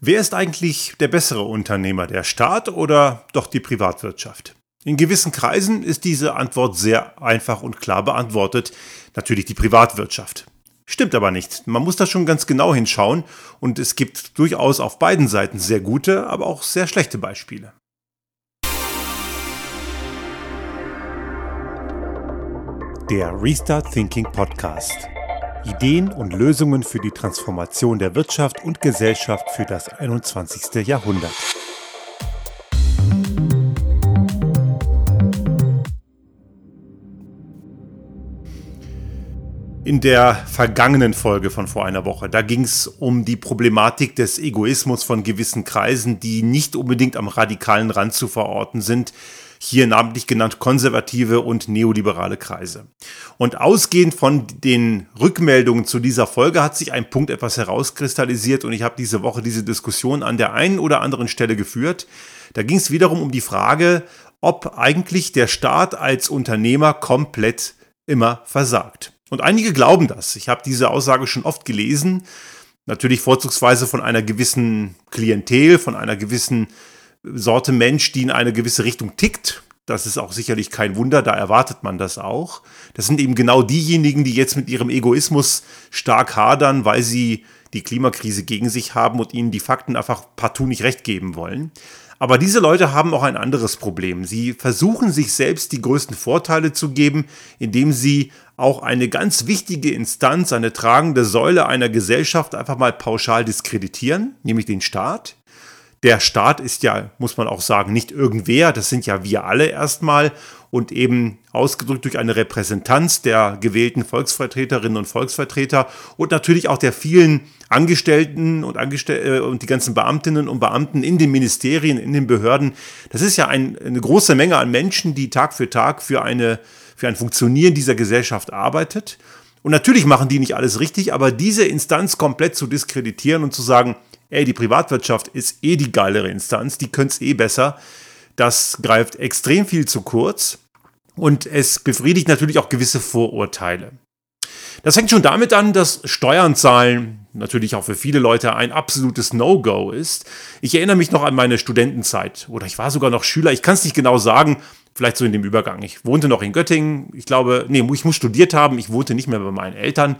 Wer ist eigentlich der bessere Unternehmer, der Staat oder doch die Privatwirtschaft? In gewissen Kreisen ist diese Antwort sehr einfach und klar beantwortet. Natürlich die Privatwirtschaft. Stimmt aber nicht. Man muss da schon ganz genau hinschauen und es gibt durchaus auf beiden Seiten sehr gute, aber auch sehr schlechte Beispiele. Der Restart Thinking Podcast. Ideen und Lösungen für die Transformation der Wirtschaft und Gesellschaft für das 21. Jahrhundert. In der vergangenen Folge von vor einer Woche, da ging es um die Problematik des Egoismus von gewissen Kreisen, die nicht unbedingt am radikalen Rand zu verorten sind, hier namentlich genannt konservative und neoliberale Kreise. Und ausgehend von den Rückmeldungen zu dieser Folge hat sich ein Punkt etwas herauskristallisiert und ich habe diese Woche diese Diskussion an der einen oder anderen Stelle geführt. Da ging es wiederum um die Frage, ob eigentlich der Staat als Unternehmer komplett immer versagt. Und einige glauben das. Ich habe diese Aussage schon oft gelesen. Natürlich vorzugsweise von einer gewissen Klientel, von einer gewissen Sorte Mensch, die in eine gewisse Richtung tickt. Das ist auch sicherlich kein Wunder, da erwartet man das auch. Das sind eben genau diejenigen, die jetzt mit ihrem Egoismus stark hadern, weil sie die Klimakrise gegen sich haben und ihnen die Fakten einfach partout nicht recht geben wollen. Aber diese Leute haben auch ein anderes Problem. Sie versuchen sich selbst die größten Vorteile zu geben, indem sie auch eine ganz wichtige Instanz, eine tragende Säule einer Gesellschaft einfach mal pauschal diskreditieren, nämlich den Staat der Staat ist ja, muss man auch sagen, nicht irgendwer, das sind ja wir alle erstmal und eben ausgedrückt durch eine Repräsentanz der gewählten Volksvertreterinnen und Volksvertreter und natürlich auch der vielen Angestellten und, Angestell äh, und die ganzen Beamtinnen und Beamten in den Ministerien, in den Behörden. Das ist ja ein, eine große Menge an Menschen, die Tag für Tag für, eine, für ein Funktionieren dieser Gesellschaft arbeitet. Und natürlich machen die nicht alles richtig, aber diese Instanz komplett zu diskreditieren und zu sagen, ey, die Privatwirtschaft ist eh die geilere Instanz, die könnte es eh besser. Das greift extrem viel zu kurz und es befriedigt natürlich auch gewisse Vorurteile. Das fängt schon damit an, dass Steuern zahlen natürlich auch für viele Leute ein absolutes No-Go ist. Ich erinnere mich noch an meine Studentenzeit oder ich war sogar noch Schüler, ich kann es nicht genau sagen, vielleicht so in dem Übergang. Ich wohnte noch in Göttingen, ich glaube, nee, ich muss studiert haben, ich wohnte nicht mehr bei meinen Eltern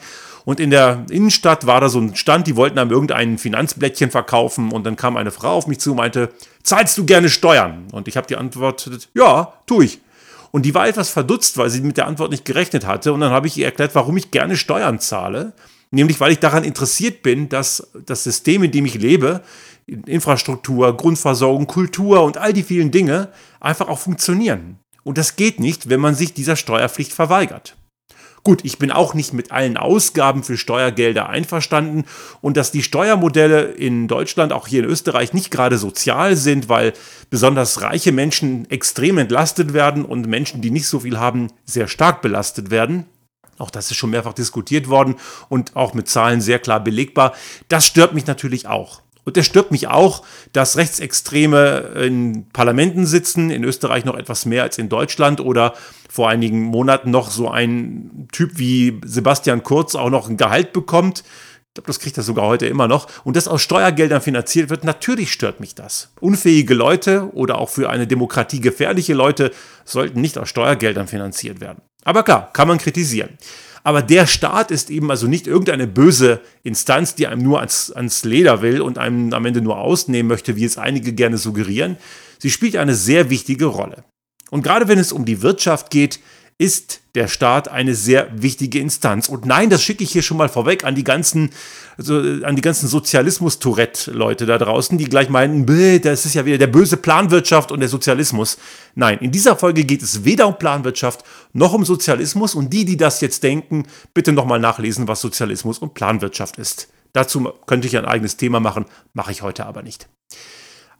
und in der Innenstadt war da so ein Stand, die wollten einem irgendein Finanzblättchen verkaufen. Und dann kam eine Frau auf mich zu und meinte, zahlst du gerne Steuern? Und ich habe die Antwort, ja, tue ich. Und die war etwas verdutzt, weil sie mit der Antwort nicht gerechnet hatte. Und dann habe ich ihr erklärt, warum ich gerne Steuern zahle. Nämlich, weil ich daran interessiert bin, dass das System, in dem ich lebe, Infrastruktur, Grundversorgung, Kultur und all die vielen Dinge einfach auch funktionieren. Und das geht nicht, wenn man sich dieser Steuerpflicht verweigert. Gut, ich bin auch nicht mit allen Ausgaben für Steuergelder einverstanden und dass die Steuermodelle in Deutschland, auch hier in Österreich, nicht gerade sozial sind, weil besonders reiche Menschen extrem entlastet werden und Menschen, die nicht so viel haben, sehr stark belastet werden. Auch das ist schon mehrfach diskutiert worden und auch mit Zahlen sehr klar belegbar. Das stört mich natürlich auch. Und es stört mich auch, dass Rechtsextreme in Parlamenten sitzen, in Österreich noch etwas mehr als in Deutschland oder vor einigen Monaten noch so ein Typ wie Sebastian Kurz auch noch ein Gehalt bekommt. Ich glaube, das kriegt er sogar heute immer noch. Und das aus Steuergeldern finanziert wird, natürlich stört mich das. Unfähige Leute oder auch für eine Demokratie gefährliche Leute sollten nicht aus Steuergeldern finanziert werden. Aber klar, kann man kritisieren. Aber der Staat ist eben also nicht irgendeine böse Instanz, die einem nur ans, ans Leder will und einem am Ende nur ausnehmen möchte, wie es einige gerne suggerieren. Sie spielt eine sehr wichtige Rolle. Und gerade wenn es um die Wirtschaft geht, ist der Staat eine sehr wichtige Instanz. Und nein, das schicke ich hier schon mal vorweg an die ganzen, also an die ganzen Sozialismus-Tourette-Leute da draußen, die gleich meinen, das ist ja wieder der böse Planwirtschaft und der Sozialismus. Nein, in dieser Folge geht es weder um Planwirtschaft noch um Sozialismus. Und die, die das jetzt denken, bitte nochmal nachlesen, was Sozialismus und Planwirtschaft ist. Dazu könnte ich ein eigenes Thema machen, mache ich heute aber nicht.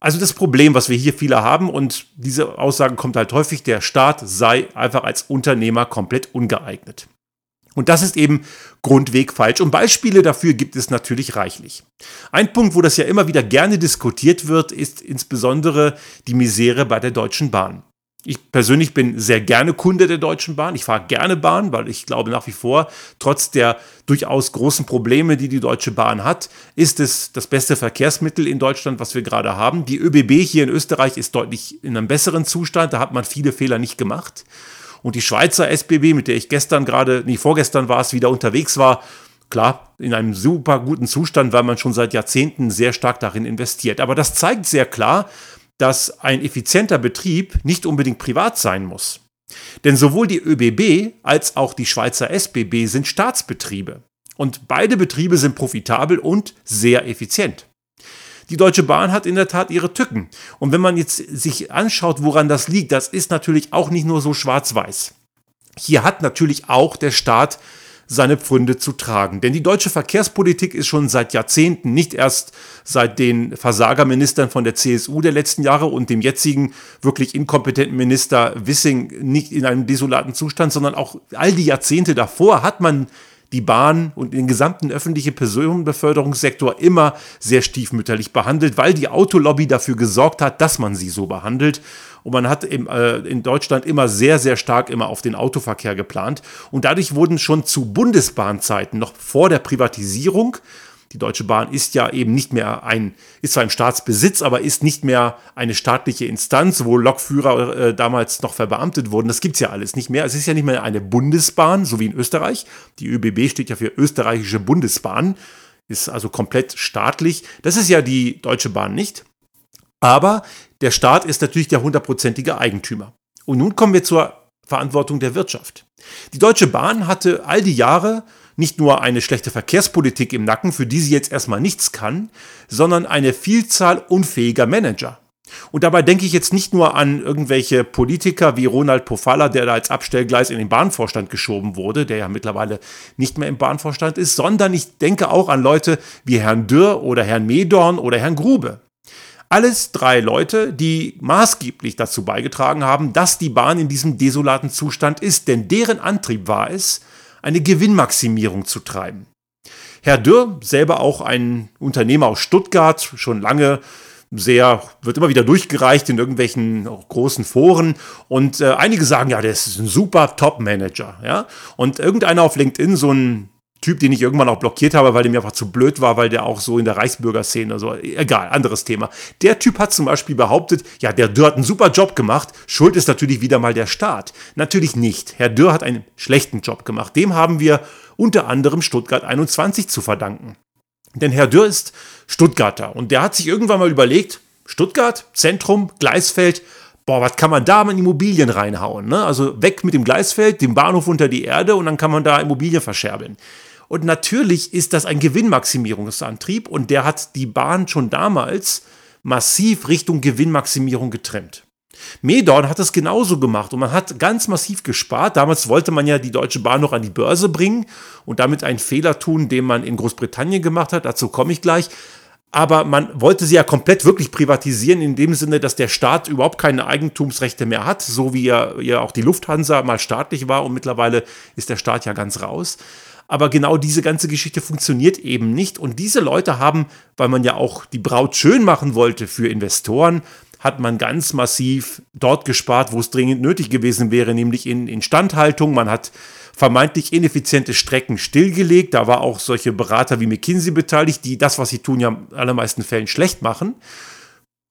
Also das Problem, was wir hier viele haben, und diese Aussage kommt halt häufig, der Staat sei einfach als Unternehmer komplett ungeeignet. Und das ist eben grundweg falsch. Und Beispiele dafür gibt es natürlich reichlich. Ein Punkt, wo das ja immer wieder gerne diskutiert wird, ist insbesondere die Misere bei der Deutschen Bahn. Ich persönlich bin sehr gerne Kunde der Deutschen Bahn. Ich fahre gerne Bahn, weil ich glaube nach wie vor, trotz der durchaus großen Probleme, die die Deutsche Bahn hat, ist es das beste Verkehrsmittel in Deutschland, was wir gerade haben. Die ÖBB hier in Österreich ist deutlich in einem besseren Zustand. Da hat man viele Fehler nicht gemacht. Und die Schweizer SBB, mit der ich gestern gerade, nee, vorgestern war es, wieder unterwegs war, klar, in einem super guten Zustand, weil man schon seit Jahrzehnten sehr stark darin investiert. Aber das zeigt sehr klar, dass ein effizienter Betrieb nicht unbedingt privat sein muss. Denn sowohl die ÖBB als auch die Schweizer SBB sind Staatsbetriebe. Und beide Betriebe sind profitabel und sehr effizient. Die Deutsche Bahn hat in der Tat ihre Tücken. Und wenn man jetzt sich anschaut, woran das liegt, das ist natürlich auch nicht nur so schwarz-weiß. Hier hat natürlich auch der Staat seine Pfründe zu tragen. Denn die deutsche Verkehrspolitik ist schon seit Jahrzehnten, nicht erst seit den Versagerministern von der CSU der letzten Jahre und dem jetzigen wirklich inkompetenten Minister Wissing nicht in einem desolaten Zustand, sondern auch all die Jahrzehnte davor hat man die Bahn und den gesamten öffentlichen Personenbeförderungssektor immer sehr stiefmütterlich behandelt, weil die Autolobby dafür gesorgt hat, dass man sie so behandelt. Und man hat im, äh, in Deutschland immer sehr, sehr stark immer auf den Autoverkehr geplant. Und dadurch wurden schon zu Bundesbahnzeiten, noch vor der Privatisierung, die Deutsche Bahn ist ja eben nicht mehr ein, ist zwar im Staatsbesitz, aber ist nicht mehr eine staatliche Instanz, wo Lokführer äh, damals noch verbeamtet wurden. Das gibt es ja alles nicht mehr. Es ist ja nicht mehr eine Bundesbahn, so wie in Österreich. Die ÖBB steht ja für österreichische Bundesbahn, ist also komplett staatlich. Das ist ja die Deutsche Bahn nicht. Aber der Staat ist natürlich der hundertprozentige Eigentümer. Und nun kommen wir zur Verantwortung der Wirtschaft. Die Deutsche Bahn hatte all die Jahre nicht nur eine schlechte Verkehrspolitik im Nacken, für die sie jetzt erstmal nichts kann, sondern eine Vielzahl unfähiger Manager. Und dabei denke ich jetzt nicht nur an irgendwelche Politiker wie Ronald Pofalla, der da als Abstellgleis in den Bahnvorstand geschoben wurde, der ja mittlerweile nicht mehr im Bahnvorstand ist, sondern ich denke auch an Leute wie Herrn Dürr oder Herrn Medorn oder Herrn Grube. Alles drei Leute, die maßgeblich dazu beigetragen haben, dass die Bahn in diesem desolaten Zustand ist, denn deren Antrieb war es, eine Gewinnmaximierung zu treiben. Herr Dürr, selber auch ein Unternehmer aus Stuttgart, schon lange sehr, wird immer wieder durchgereicht in irgendwelchen großen Foren und äh, einige sagen, ja, der ist ein super Top-Manager, ja. Und irgendeiner auf LinkedIn, so ein Typ, den ich irgendwann auch blockiert habe, weil der mir einfach zu blöd war, weil der auch so in der Reichsbürgerszene, so, egal, anderes Thema. Der Typ hat zum Beispiel behauptet, ja, der Dürr hat einen super Job gemacht, schuld ist natürlich wieder mal der Staat. Natürlich nicht. Herr Dürr hat einen schlechten Job gemacht. Dem haben wir unter anderem Stuttgart 21 zu verdanken. Denn Herr Dürr ist Stuttgarter und der hat sich irgendwann mal überlegt, Stuttgart, Zentrum, Gleisfeld, boah, was kann man da mit Immobilien reinhauen? Ne? Also weg mit dem Gleisfeld, dem Bahnhof unter die Erde und dann kann man da Immobilien verscherbeln. Und natürlich ist das ein Gewinnmaximierungsantrieb und der hat die Bahn schon damals massiv Richtung Gewinnmaximierung getrennt. Medorn hat es genauso gemacht und man hat ganz massiv gespart. Damals wollte man ja die Deutsche Bahn noch an die Börse bringen und damit einen Fehler tun, den man in Großbritannien gemacht hat. Dazu komme ich gleich. Aber man wollte sie ja komplett wirklich privatisieren, in dem Sinne, dass der Staat überhaupt keine Eigentumsrechte mehr hat, so wie ja, ja auch die Lufthansa mal staatlich war und mittlerweile ist der Staat ja ganz raus. Aber genau diese ganze Geschichte funktioniert eben nicht. Und diese Leute haben, weil man ja auch die Braut schön machen wollte für Investoren, hat man ganz massiv dort gespart, wo es dringend nötig gewesen wäre, nämlich in Instandhaltung. Man hat vermeintlich ineffiziente Strecken stillgelegt. Da war auch solche Berater wie McKinsey beteiligt, die das, was sie tun, ja in allermeisten Fällen schlecht machen.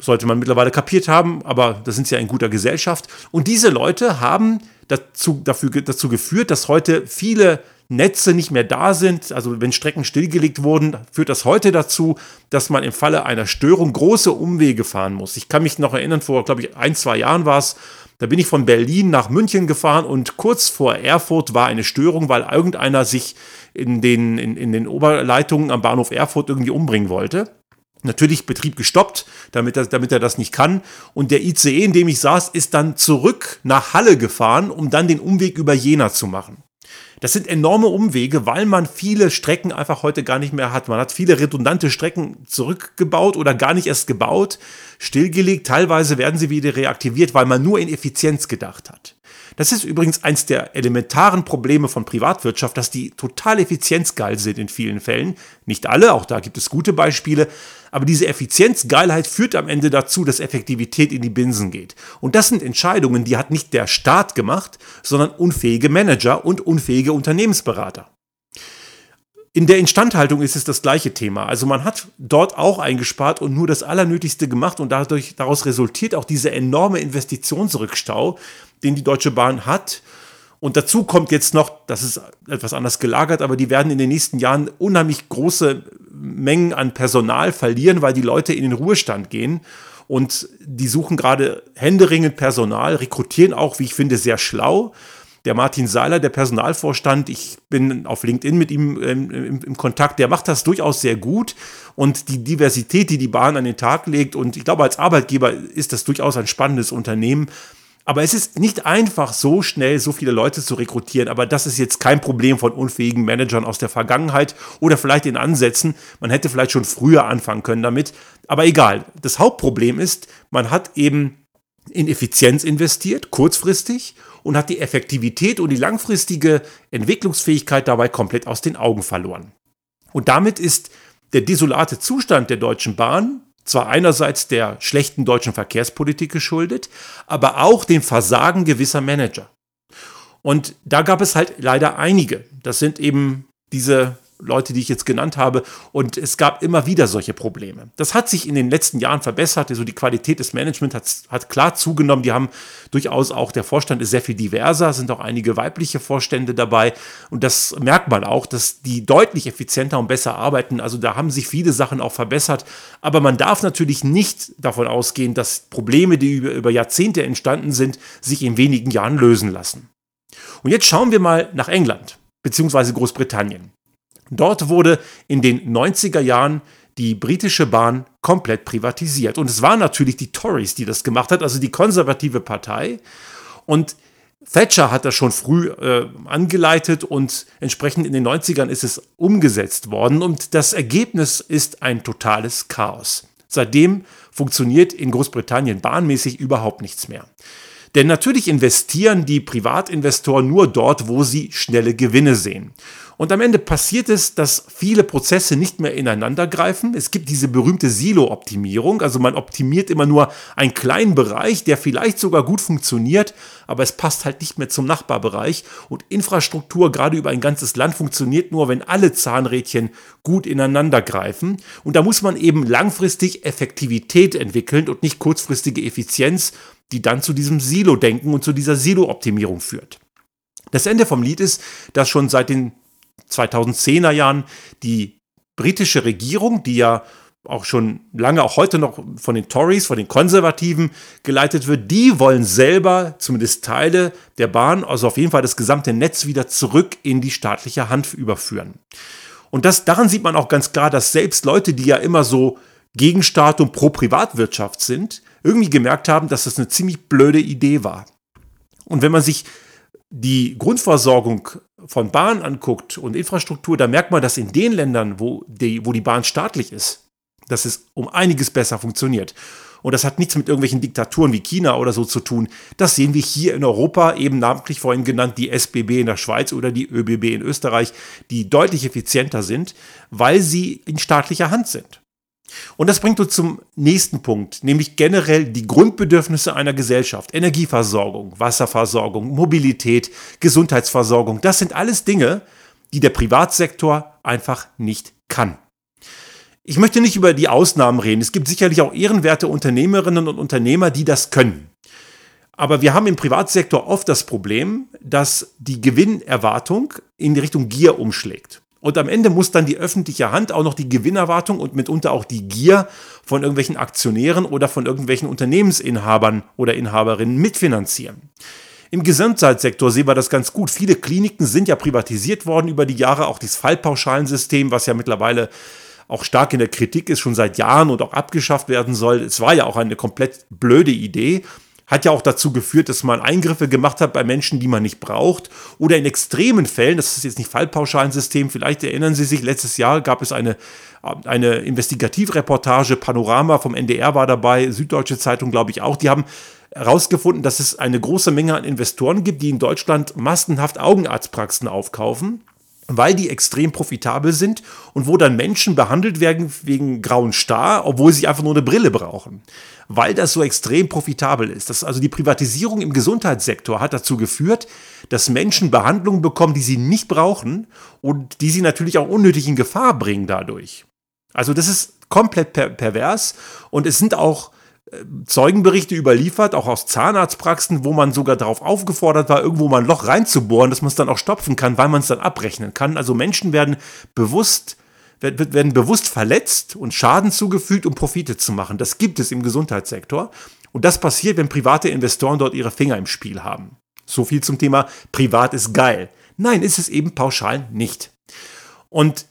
Sollte man mittlerweile kapiert haben, aber da sind sie ja in guter Gesellschaft. Und diese Leute haben dazu, dafür, dazu geführt, dass heute viele Netze nicht mehr da sind, also wenn Strecken stillgelegt wurden, führt das heute dazu, dass man im Falle einer Störung große Umwege fahren muss. Ich kann mich noch erinnern, vor, glaube ich, ein, zwei Jahren war es, da bin ich von Berlin nach München gefahren und kurz vor Erfurt war eine Störung, weil irgendeiner sich in den, in, in den Oberleitungen am Bahnhof Erfurt irgendwie umbringen wollte. Natürlich Betrieb gestoppt, damit er, damit er das nicht kann. Und der ICE, in dem ich saß, ist dann zurück nach Halle gefahren, um dann den Umweg über Jena zu machen. Das sind enorme Umwege, weil man viele Strecken einfach heute gar nicht mehr hat. Man hat viele redundante Strecken zurückgebaut oder gar nicht erst gebaut, stillgelegt. Teilweise werden sie wieder reaktiviert, weil man nur in Effizienz gedacht hat. Das ist übrigens eins der elementaren Probleme von Privatwirtschaft, dass die total effizienzgeil sind in vielen Fällen. Nicht alle, auch da gibt es gute Beispiele. Aber diese Effizienzgeilheit führt am Ende dazu, dass Effektivität in die Binsen geht. Und das sind Entscheidungen, die hat nicht der Staat gemacht, sondern unfähige Manager und unfähige Unternehmensberater. In der Instandhaltung ist es das gleiche Thema. Also man hat dort auch eingespart und nur das Allernötigste gemacht und dadurch, daraus resultiert auch dieser enorme Investitionsrückstau, den die Deutsche Bahn hat. Und dazu kommt jetzt noch, das ist etwas anders gelagert, aber die werden in den nächsten Jahren unheimlich große Mengen an Personal verlieren, weil die Leute in den Ruhestand gehen. Und die suchen gerade händeringend Personal, rekrutieren auch, wie ich finde, sehr schlau. Der Martin Seiler, der Personalvorstand, ich bin auf LinkedIn mit ihm ähm, im, im, Kontakt, der macht das durchaus sehr gut. Und die Diversität, die die Bahn an den Tag legt, und ich glaube, als Arbeitgeber ist das durchaus ein spannendes Unternehmen. Aber es ist nicht einfach, so schnell so viele Leute zu rekrutieren. Aber das ist jetzt kein Problem von unfähigen Managern aus der Vergangenheit oder vielleicht in Ansätzen. Man hätte vielleicht schon früher anfangen können damit. Aber egal. Das Hauptproblem ist, man hat eben in Effizienz investiert, kurzfristig, und hat die Effektivität und die langfristige Entwicklungsfähigkeit dabei komplett aus den Augen verloren. Und damit ist der desolate Zustand der Deutschen Bahn zwar einerseits der schlechten deutschen Verkehrspolitik geschuldet, aber auch dem Versagen gewisser Manager. Und da gab es halt leider einige. Das sind eben diese Leute, die ich jetzt genannt habe. Und es gab immer wieder solche Probleme. Das hat sich in den letzten Jahren verbessert. Also die Qualität des Managements hat, hat klar zugenommen. Die haben durchaus auch, der Vorstand ist sehr viel diverser, sind auch einige weibliche Vorstände dabei. Und das merkt man auch, dass die deutlich effizienter und besser arbeiten. Also da haben sich viele Sachen auch verbessert. Aber man darf natürlich nicht davon ausgehen, dass Probleme, die über, über Jahrzehnte entstanden sind, sich in wenigen Jahren lösen lassen. Und jetzt schauen wir mal nach England beziehungsweise Großbritannien. Dort wurde in den 90er Jahren die britische Bahn komplett privatisiert. Und es waren natürlich die Tories, die das gemacht hat, also die konservative Partei. Und Thatcher hat das schon früh äh, angeleitet und entsprechend in den 90ern ist es umgesetzt worden. Und das Ergebnis ist ein totales Chaos. Seitdem funktioniert in Großbritannien bahnmäßig überhaupt nichts mehr. Denn natürlich investieren die Privatinvestoren nur dort, wo sie schnelle Gewinne sehen. Und am Ende passiert es, dass viele Prozesse nicht mehr ineinander greifen. Es gibt diese berühmte Silo-Optimierung. Also man optimiert immer nur einen kleinen Bereich, der vielleicht sogar gut funktioniert, aber es passt halt nicht mehr zum Nachbarbereich. Und Infrastruktur gerade über ein ganzes Land funktioniert nur, wenn alle Zahnrädchen gut ineinander greifen. Und da muss man eben langfristig Effektivität entwickeln und nicht kurzfristige Effizienz, die dann zu diesem Silo-Denken und zu dieser Silo-Optimierung führt. Das Ende vom Lied ist, dass schon seit den 2010er Jahren die britische Regierung, die ja auch schon lange, auch heute noch von den Tories, von den Konservativen geleitet wird, die wollen selber zumindest Teile der Bahn, also auf jeden Fall das gesamte Netz wieder zurück in die staatliche Hand überführen. Und das, daran sieht man auch ganz klar, dass selbst Leute, die ja immer so gegen Staat und pro Privatwirtschaft sind, irgendwie gemerkt haben, dass das eine ziemlich blöde Idee war. Und wenn man sich die Grundversorgung von Bahn anguckt und Infrastruktur, da merkt man, dass in den Ländern, wo die, wo die Bahn staatlich ist, dass es um einiges besser funktioniert. Und das hat nichts mit irgendwelchen Diktaturen wie China oder so zu tun. Das sehen wir hier in Europa, eben namentlich vorhin genannt, die SBB in der Schweiz oder die ÖBB in Österreich, die deutlich effizienter sind, weil sie in staatlicher Hand sind. Und das bringt uns zum nächsten Punkt, nämlich generell die Grundbedürfnisse einer Gesellschaft. Energieversorgung, Wasserversorgung, Mobilität, Gesundheitsversorgung. Das sind alles Dinge, die der Privatsektor einfach nicht kann. Ich möchte nicht über die Ausnahmen reden. Es gibt sicherlich auch ehrenwerte Unternehmerinnen und Unternehmer, die das können. Aber wir haben im Privatsektor oft das Problem, dass die Gewinnerwartung in die Richtung Gier umschlägt. Und am Ende muss dann die öffentliche Hand auch noch die Gewinnerwartung und mitunter auch die Gier von irgendwelchen Aktionären oder von irgendwelchen Unternehmensinhabern oder Inhaberinnen mitfinanzieren. Im Gesamtzeitsektor sehen wir das ganz gut. Viele Kliniken sind ja privatisiert worden über die Jahre, auch das Fallpauschalensystem, was ja mittlerweile auch stark in der Kritik ist, schon seit Jahren und auch abgeschafft werden soll. Es war ja auch eine komplett blöde Idee. Hat ja auch dazu geführt, dass man Eingriffe gemacht hat bei Menschen, die man nicht braucht. Oder in extremen Fällen, das ist jetzt nicht Fallpauschalensystem, vielleicht erinnern Sie sich, letztes Jahr gab es eine, eine Investigativreportage, Panorama vom NDR war dabei, Süddeutsche Zeitung glaube ich auch, die haben herausgefunden, dass es eine große Menge an Investoren gibt, die in Deutschland massenhaft Augenarztpraxen aufkaufen weil die extrem profitabel sind und wo dann Menschen behandelt werden wegen grauen Star, obwohl sie einfach nur eine Brille brauchen. Weil das so extrem profitabel ist. Das, also die Privatisierung im Gesundheitssektor hat dazu geführt, dass Menschen Behandlungen bekommen, die sie nicht brauchen und die sie natürlich auch unnötig in Gefahr bringen dadurch. Also das ist komplett per pervers und es sind auch Zeugenberichte überliefert, auch aus Zahnarztpraxen, wo man sogar darauf aufgefordert war, irgendwo mal ein Loch reinzubohren, dass man es dann auch stopfen kann, weil man es dann abrechnen kann. Also Menschen werden bewusst, werden bewusst verletzt und Schaden zugefügt, um Profite zu machen. Das gibt es im Gesundheitssektor. Und das passiert, wenn private Investoren dort ihre Finger im Spiel haben. So viel zum Thema Privat ist geil. Nein, ist es eben pauschal nicht. Und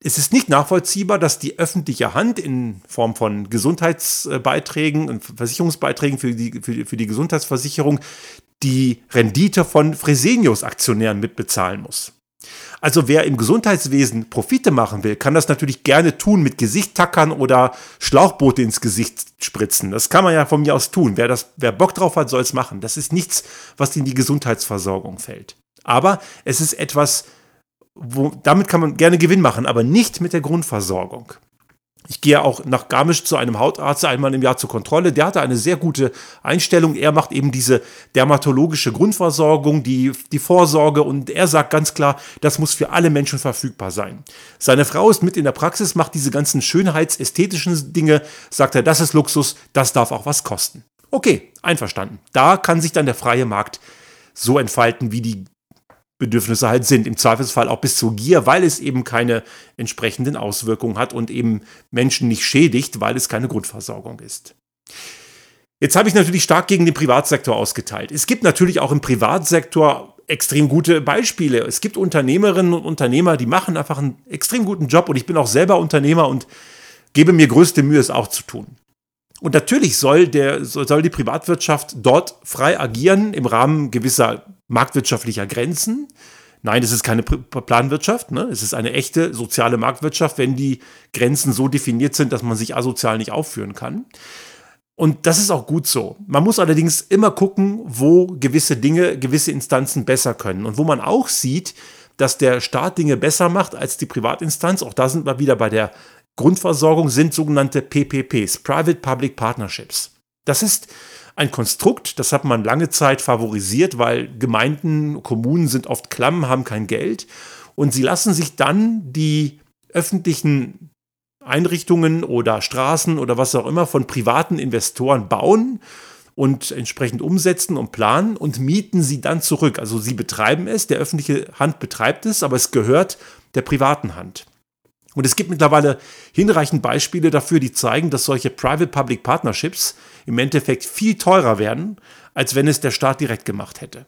es ist nicht nachvollziehbar, dass die öffentliche Hand in Form von Gesundheitsbeiträgen und Versicherungsbeiträgen für die, für, für die Gesundheitsversicherung die Rendite von Fresenius-Aktionären mitbezahlen muss. Also wer im Gesundheitswesen Profite machen will, kann das natürlich gerne tun mit Gesicht tackern oder Schlauchboote ins Gesicht spritzen. Das kann man ja von mir aus tun. Wer, das, wer Bock drauf hat, soll es machen. Das ist nichts, was in die Gesundheitsversorgung fällt. Aber es ist etwas, wo, damit kann man gerne Gewinn machen, aber nicht mit der Grundversorgung. Ich gehe auch nach Garmisch zu einem Hautarzt einmal im Jahr zur Kontrolle. Der hatte eine sehr gute Einstellung. Er macht eben diese dermatologische Grundversorgung, die, die Vorsorge und er sagt ganz klar, das muss für alle Menschen verfügbar sein. Seine Frau ist mit in der Praxis, macht diese ganzen schönheitsästhetischen Dinge, sagt er, das ist Luxus, das darf auch was kosten. Okay, einverstanden. Da kann sich dann der freie Markt so entfalten, wie die Bedürfnisse halt sind. Im Zweifelsfall auch bis zur Gier, weil es eben keine entsprechenden Auswirkungen hat und eben Menschen nicht schädigt, weil es keine Grundversorgung ist. Jetzt habe ich natürlich stark gegen den Privatsektor ausgeteilt. Es gibt natürlich auch im Privatsektor extrem gute Beispiele. Es gibt Unternehmerinnen und Unternehmer, die machen einfach einen extrem guten Job und ich bin auch selber Unternehmer und gebe mir größte Mühe, es auch zu tun. Und natürlich soll, der, soll die Privatwirtschaft dort frei agieren im Rahmen gewisser marktwirtschaftlicher Grenzen. Nein, es ist keine Planwirtschaft, ne? es ist eine echte soziale Marktwirtschaft, wenn die Grenzen so definiert sind, dass man sich asozial nicht aufführen kann. Und das ist auch gut so. Man muss allerdings immer gucken, wo gewisse Dinge, gewisse Instanzen besser können. Und wo man auch sieht, dass der Staat Dinge besser macht als die Privatinstanz, auch da sind wir wieder bei der Grundversorgung sind sogenannte PPPs, Private Public Partnerships. Das ist ein Konstrukt, das hat man lange Zeit favorisiert, weil Gemeinden, Kommunen sind oft klamm, haben kein Geld und sie lassen sich dann die öffentlichen Einrichtungen oder Straßen oder was auch immer von privaten Investoren bauen und entsprechend umsetzen und planen und mieten sie dann zurück. Also sie betreiben es, der öffentliche Hand betreibt es, aber es gehört der privaten Hand. Und es gibt mittlerweile hinreichend Beispiele dafür, die zeigen, dass solche Private-Public Partnerships im Endeffekt viel teurer werden, als wenn es der Staat direkt gemacht hätte.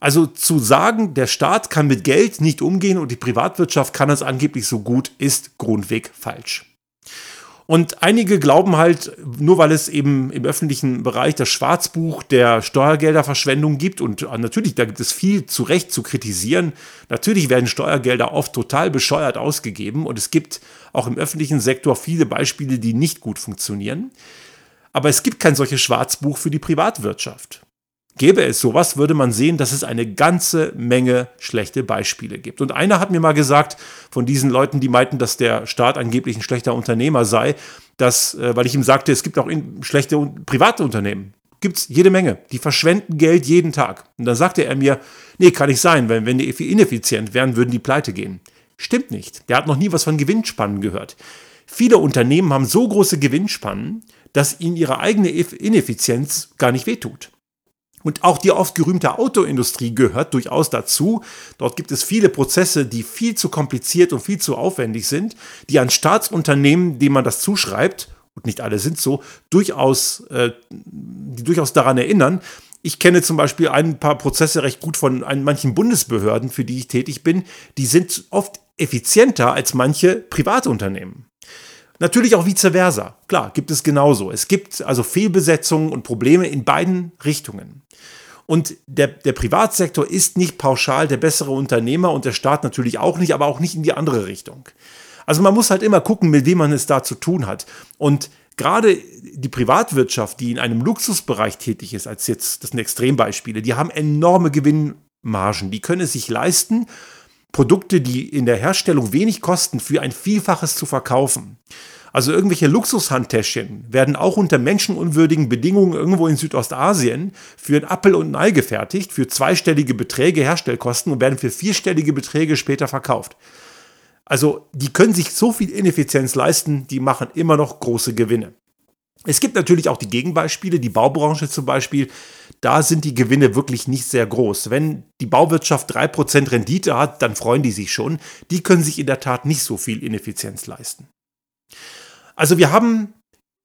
Also zu sagen, der Staat kann mit Geld nicht umgehen und die Privatwirtschaft kann es angeblich so gut, ist grundweg falsch. Und einige glauben halt, nur weil es eben im öffentlichen Bereich das Schwarzbuch der Steuergelderverschwendung gibt, und natürlich, da gibt es viel zu Recht zu kritisieren, natürlich werden Steuergelder oft total bescheuert ausgegeben und es gibt auch im öffentlichen Sektor viele Beispiele, die nicht gut funktionieren. Aber es gibt kein solches Schwarzbuch für die Privatwirtschaft. Gäbe es sowas, würde man sehen, dass es eine ganze Menge schlechte Beispiele gibt. Und einer hat mir mal gesagt, von diesen Leuten, die meinten, dass der Staat angeblich ein schlechter Unternehmer sei, dass, äh, weil ich ihm sagte, es gibt auch schlechte private Unternehmen. Gibt es jede Menge. Die verschwenden Geld jeden Tag. Und dann sagte er mir, nee, kann nicht sein, wenn, wenn die ineffizient wären, würden die pleite gehen. Stimmt nicht. Der hat noch nie was von Gewinnspannen gehört. Viele Unternehmen haben so große Gewinnspannen, dass ihnen ihre eigene Ineffizienz gar nicht wehtut. Und auch die oft gerühmte Autoindustrie gehört durchaus dazu. Dort gibt es viele Prozesse, die viel zu kompliziert und viel zu aufwendig sind, die an Staatsunternehmen, denen man das zuschreibt, und nicht alle sind so, durchaus, äh, die durchaus daran erinnern. Ich kenne zum Beispiel ein paar Prozesse recht gut von manchen Bundesbehörden, für die ich tätig bin. Die sind oft effizienter als manche private Unternehmen. Natürlich auch vice versa. Klar, gibt es genauso. Es gibt also Fehlbesetzungen und Probleme in beiden Richtungen. Und der, der Privatsektor ist nicht pauschal der bessere Unternehmer und der Staat natürlich auch nicht, aber auch nicht in die andere Richtung. Also man muss halt immer gucken, mit wem man es da zu tun hat. Und gerade die Privatwirtschaft, die in einem Luxusbereich tätig ist, als jetzt, das sind Extrembeispiele, die haben enorme Gewinnmargen. Die können es sich leisten, Produkte, die in der Herstellung wenig kosten, für ein Vielfaches zu verkaufen. Also irgendwelche Luxushandtäschchen werden auch unter menschenunwürdigen Bedingungen irgendwo in Südostasien für ein Appel und ein Ei gefertigt, für zweistellige Beträge Herstellkosten und werden für vierstellige Beträge später verkauft. Also die können sich so viel Ineffizienz leisten, die machen immer noch große Gewinne. Es gibt natürlich auch die Gegenbeispiele, die Baubranche zum Beispiel. Da sind die Gewinne wirklich nicht sehr groß. Wenn die Bauwirtschaft 3% Rendite hat, dann freuen die sich schon. Die können sich in der Tat nicht so viel Ineffizienz leisten. Also wir haben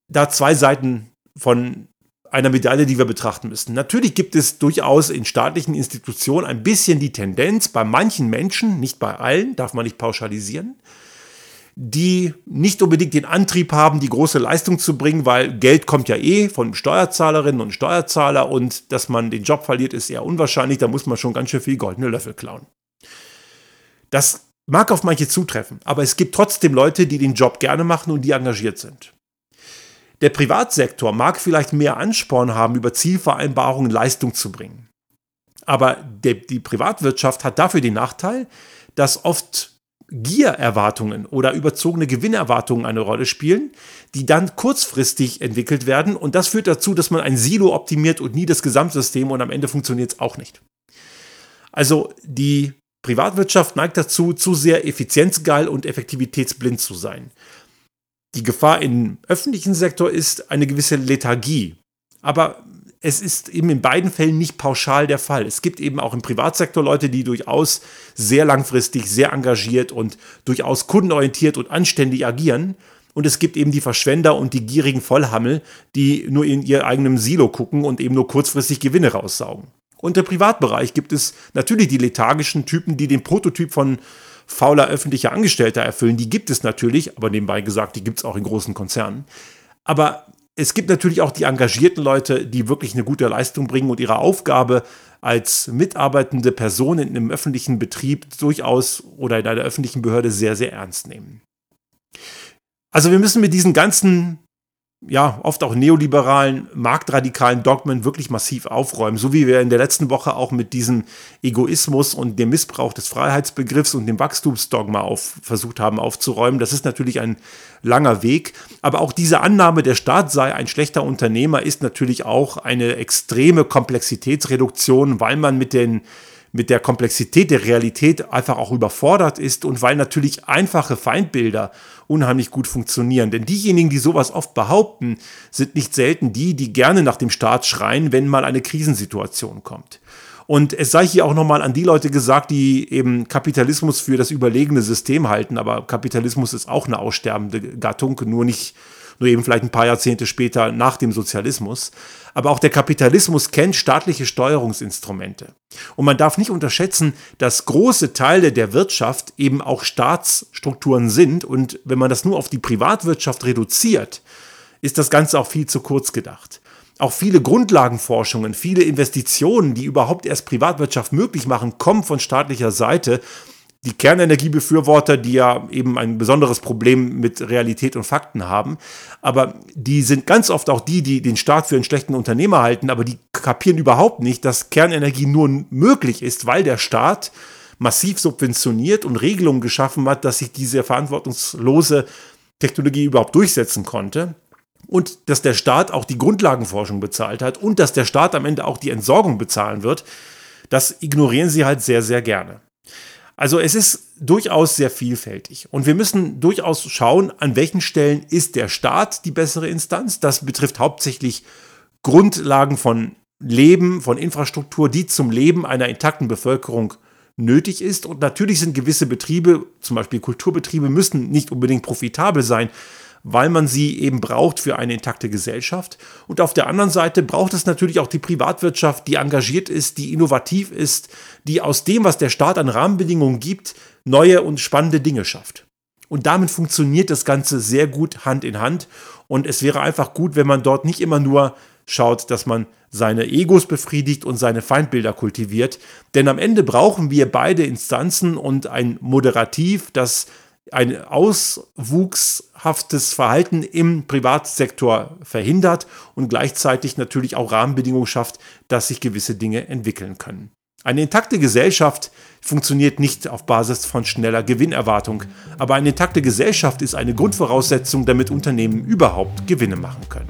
da zwei Seiten von einer Medaille, die wir betrachten müssen. Natürlich gibt es durchaus in staatlichen Institutionen ein bisschen die Tendenz, bei manchen Menschen, nicht bei allen, darf man nicht pauschalisieren, die nicht unbedingt den Antrieb haben, die große Leistung zu bringen, weil Geld kommt ja eh von Steuerzahlerinnen und Steuerzahler und dass man den Job verliert, ist eher unwahrscheinlich, da muss man schon ganz schön viel goldene Löffel klauen. Das mag auf manche zutreffen, aber es gibt trotzdem Leute, die den Job gerne machen und die engagiert sind. Der Privatsektor mag vielleicht mehr Ansporn haben, über Zielvereinbarungen Leistung zu bringen. Aber der, die Privatwirtschaft hat dafür den Nachteil, dass oft Giererwartungen oder überzogene Gewinnerwartungen eine Rolle spielen, die dann kurzfristig entwickelt werden. Und das führt dazu, dass man ein Silo optimiert und nie das Gesamtsystem und am Ende funktioniert es auch nicht. Also die Privatwirtschaft neigt dazu, zu sehr effizienzgeil und effektivitätsblind zu sein. Die Gefahr im öffentlichen Sektor ist eine gewisse Lethargie. Aber es ist eben in beiden Fällen nicht pauschal der Fall. Es gibt eben auch im Privatsektor Leute, die durchaus sehr langfristig, sehr engagiert und durchaus kundenorientiert und anständig agieren. Und es gibt eben die Verschwender und die gierigen Vollhammel, die nur in ihr eigenem Silo gucken und eben nur kurzfristig Gewinne raussaugen. Und im Privatbereich gibt es natürlich die lethargischen Typen, die den Prototyp von fauler öffentlicher Angestellter erfüllen. Die gibt es natürlich, aber nebenbei gesagt, die gibt es auch in großen Konzernen. Aber es gibt natürlich auch die engagierten Leute, die wirklich eine gute Leistung bringen und ihre Aufgabe als mitarbeitende Person in einem öffentlichen Betrieb durchaus oder in einer öffentlichen Behörde sehr, sehr ernst nehmen. Also wir müssen mit diesen ganzen ja, oft auch neoliberalen, marktradikalen Dogmen wirklich massiv aufräumen. So wie wir in der letzten Woche auch mit diesem Egoismus und dem Missbrauch des Freiheitsbegriffs und dem Wachstumsdogma auf, versucht haben aufzuräumen. Das ist natürlich ein langer Weg. Aber auch diese Annahme, der Staat sei ein schlechter Unternehmer, ist natürlich auch eine extreme Komplexitätsreduktion, weil man mit den mit der Komplexität der Realität einfach auch überfordert ist und weil natürlich einfache Feindbilder unheimlich gut funktionieren. Denn diejenigen, die sowas oft behaupten, sind nicht selten die, die gerne nach dem Staat schreien, wenn mal eine Krisensituation kommt. Und es sei hier auch nochmal an die Leute gesagt, die eben Kapitalismus für das überlegene System halten, aber Kapitalismus ist auch eine aussterbende Gattung, nur nicht nur eben vielleicht ein paar Jahrzehnte später nach dem Sozialismus. Aber auch der Kapitalismus kennt staatliche Steuerungsinstrumente. Und man darf nicht unterschätzen, dass große Teile der Wirtschaft eben auch Staatsstrukturen sind. Und wenn man das nur auf die Privatwirtschaft reduziert, ist das Ganze auch viel zu kurz gedacht. Auch viele Grundlagenforschungen, viele Investitionen, die überhaupt erst Privatwirtschaft möglich machen, kommen von staatlicher Seite die Kernenergiebefürworter, die ja eben ein besonderes Problem mit Realität und Fakten haben, aber die sind ganz oft auch die, die den Staat für einen schlechten Unternehmer halten, aber die kapieren überhaupt nicht, dass Kernenergie nur möglich ist, weil der Staat massiv subventioniert und Regelungen geschaffen hat, dass sich diese verantwortungslose Technologie überhaupt durchsetzen konnte. Und dass der Staat auch die Grundlagenforschung bezahlt hat und dass der Staat am Ende auch die Entsorgung bezahlen wird, das ignorieren sie halt sehr, sehr gerne. Also es ist durchaus sehr vielfältig und wir müssen durchaus schauen, an welchen Stellen ist der Staat die bessere Instanz. Das betrifft hauptsächlich Grundlagen von Leben, von Infrastruktur, die zum Leben einer intakten Bevölkerung nötig ist. Und natürlich sind gewisse Betriebe, zum Beispiel Kulturbetriebe, müssen nicht unbedingt profitabel sein, weil man sie eben braucht für eine intakte Gesellschaft. Und auf der anderen Seite braucht es natürlich auch die Privatwirtschaft, die engagiert ist, die innovativ ist, die aus dem, was der Staat an Rahmenbedingungen gibt, neue und spannende Dinge schafft. Und damit funktioniert das Ganze sehr gut Hand in Hand. Und es wäre einfach gut, wenn man dort nicht immer nur schaut, dass man seine Egos befriedigt und seine Feindbilder kultiviert. Denn am Ende brauchen wir beide Instanzen und ein Moderativ, das ein auswuchshaftes Verhalten im Privatsektor verhindert und gleichzeitig natürlich auch Rahmenbedingungen schafft, dass sich gewisse Dinge entwickeln können. Eine intakte Gesellschaft funktioniert nicht auf Basis von schneller Gewinnerwartung, aber eine intakte Gesellschaft ist eine Grundvoraussetzung, damit Unternehmen überhaupt Gewinne machen können.